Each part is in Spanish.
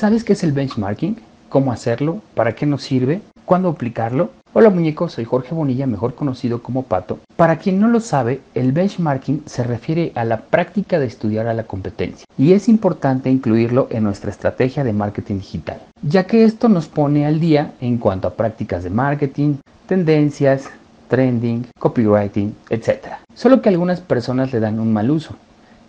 ¿Sabes qué es el benchmarking? ¿Cómo hacerlo? ¿Para qué nos sirve? ¿Cuándo aplicarlo? Hola muñecos, soy Jorge Bonilla, mejor conocido como Pato. Para quien no lo sabe, el benchmarking se refiere a la práctica de estudiar a la competencia y es importante incluirlo en nuestra estrategia de marketing digital, ya que esto nos pone al día en cuanto a prácticas de marketing, tendencias, trending, copywriting, etc. Solo que algunas personas le dan un mal uso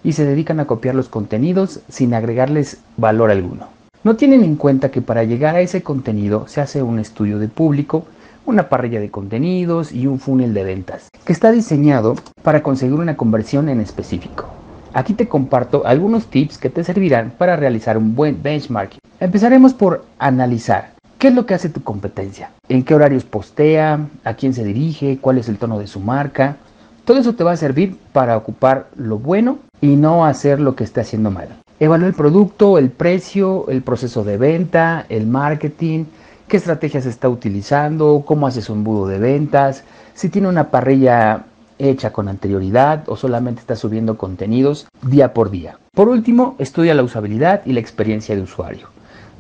y se dedican a copiar los contenidos sin agregarles valor alguno. No tienen en cuenta que para llegar a ese contenido se hace un estudio de público, una parrilla de contenidos y un funnel de ventas, que está diseñado para conseguir una conversión en específico. Aquí te comparto algunos tips que te servirán para realizar un buen benchmarking. Empezaremos por analizar qué es lo que hace tu competencia, en qué horarios postea, a quién se dirige, cuál es el tono de su marca. Todo eso te va a servir para ocupar lo bueno y no hacer lo que esté haciendo mal. Evalúa el producto, el precio, el proceso de venta, el marketing, qué estrategias está utilizando, cómo hace su embudo de ventas, si tiene una parrilla hecha con anterioridad o solamente está subiendo contenidos día por día. Por último, estudia la usabilidad y la experiencia de usuario.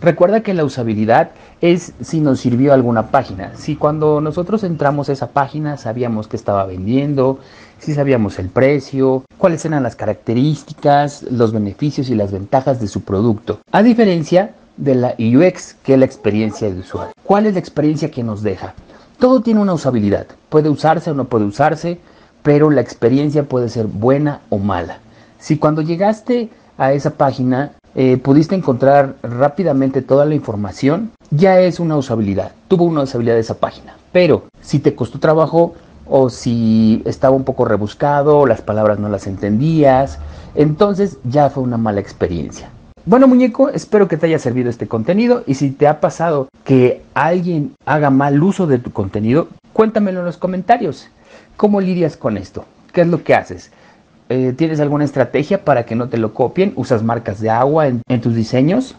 Recuerda que la usabilidad es si nos sirvió alguna página. Si cuando nosotros entramos a esa página sabíamos que estaba vendiendo, si sabíamos el precio, cuáles eran las características, los beneficios y las ventajas de su producto. A diferencia de la UX, que es la experiencia de usuario. ¿Cuál es la experiencia que nos deja? Todo tiene una usabilidad. Puede usarse o no puede usarse, pero la experiencia puede ser buena o mala. Si cuando llegaste a esa página eh, pudiste encontrar rápidamente toda la información, ya es una usabilidad. Tuvo una usabilidad esa página. Pero si te costó trabajo o si estaba un poco rebuscado, las palabras no las entendías, entonces ya fue una mala experiencia. Bueno muñeco, espero que te haya servido este contenido y si te ha pasado que alguien haga mal uso de tu contenido, cuéntamelo en los comentarios. ¿Cómo lidias con esto? ¿Qué es lo que haces? Eh, ¿Tienes alguna estrategia para que no te lo copien? ¿Usas marcas de agua en tus diseños?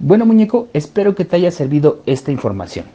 Bueno muñeco, espero que te haya servido esta información.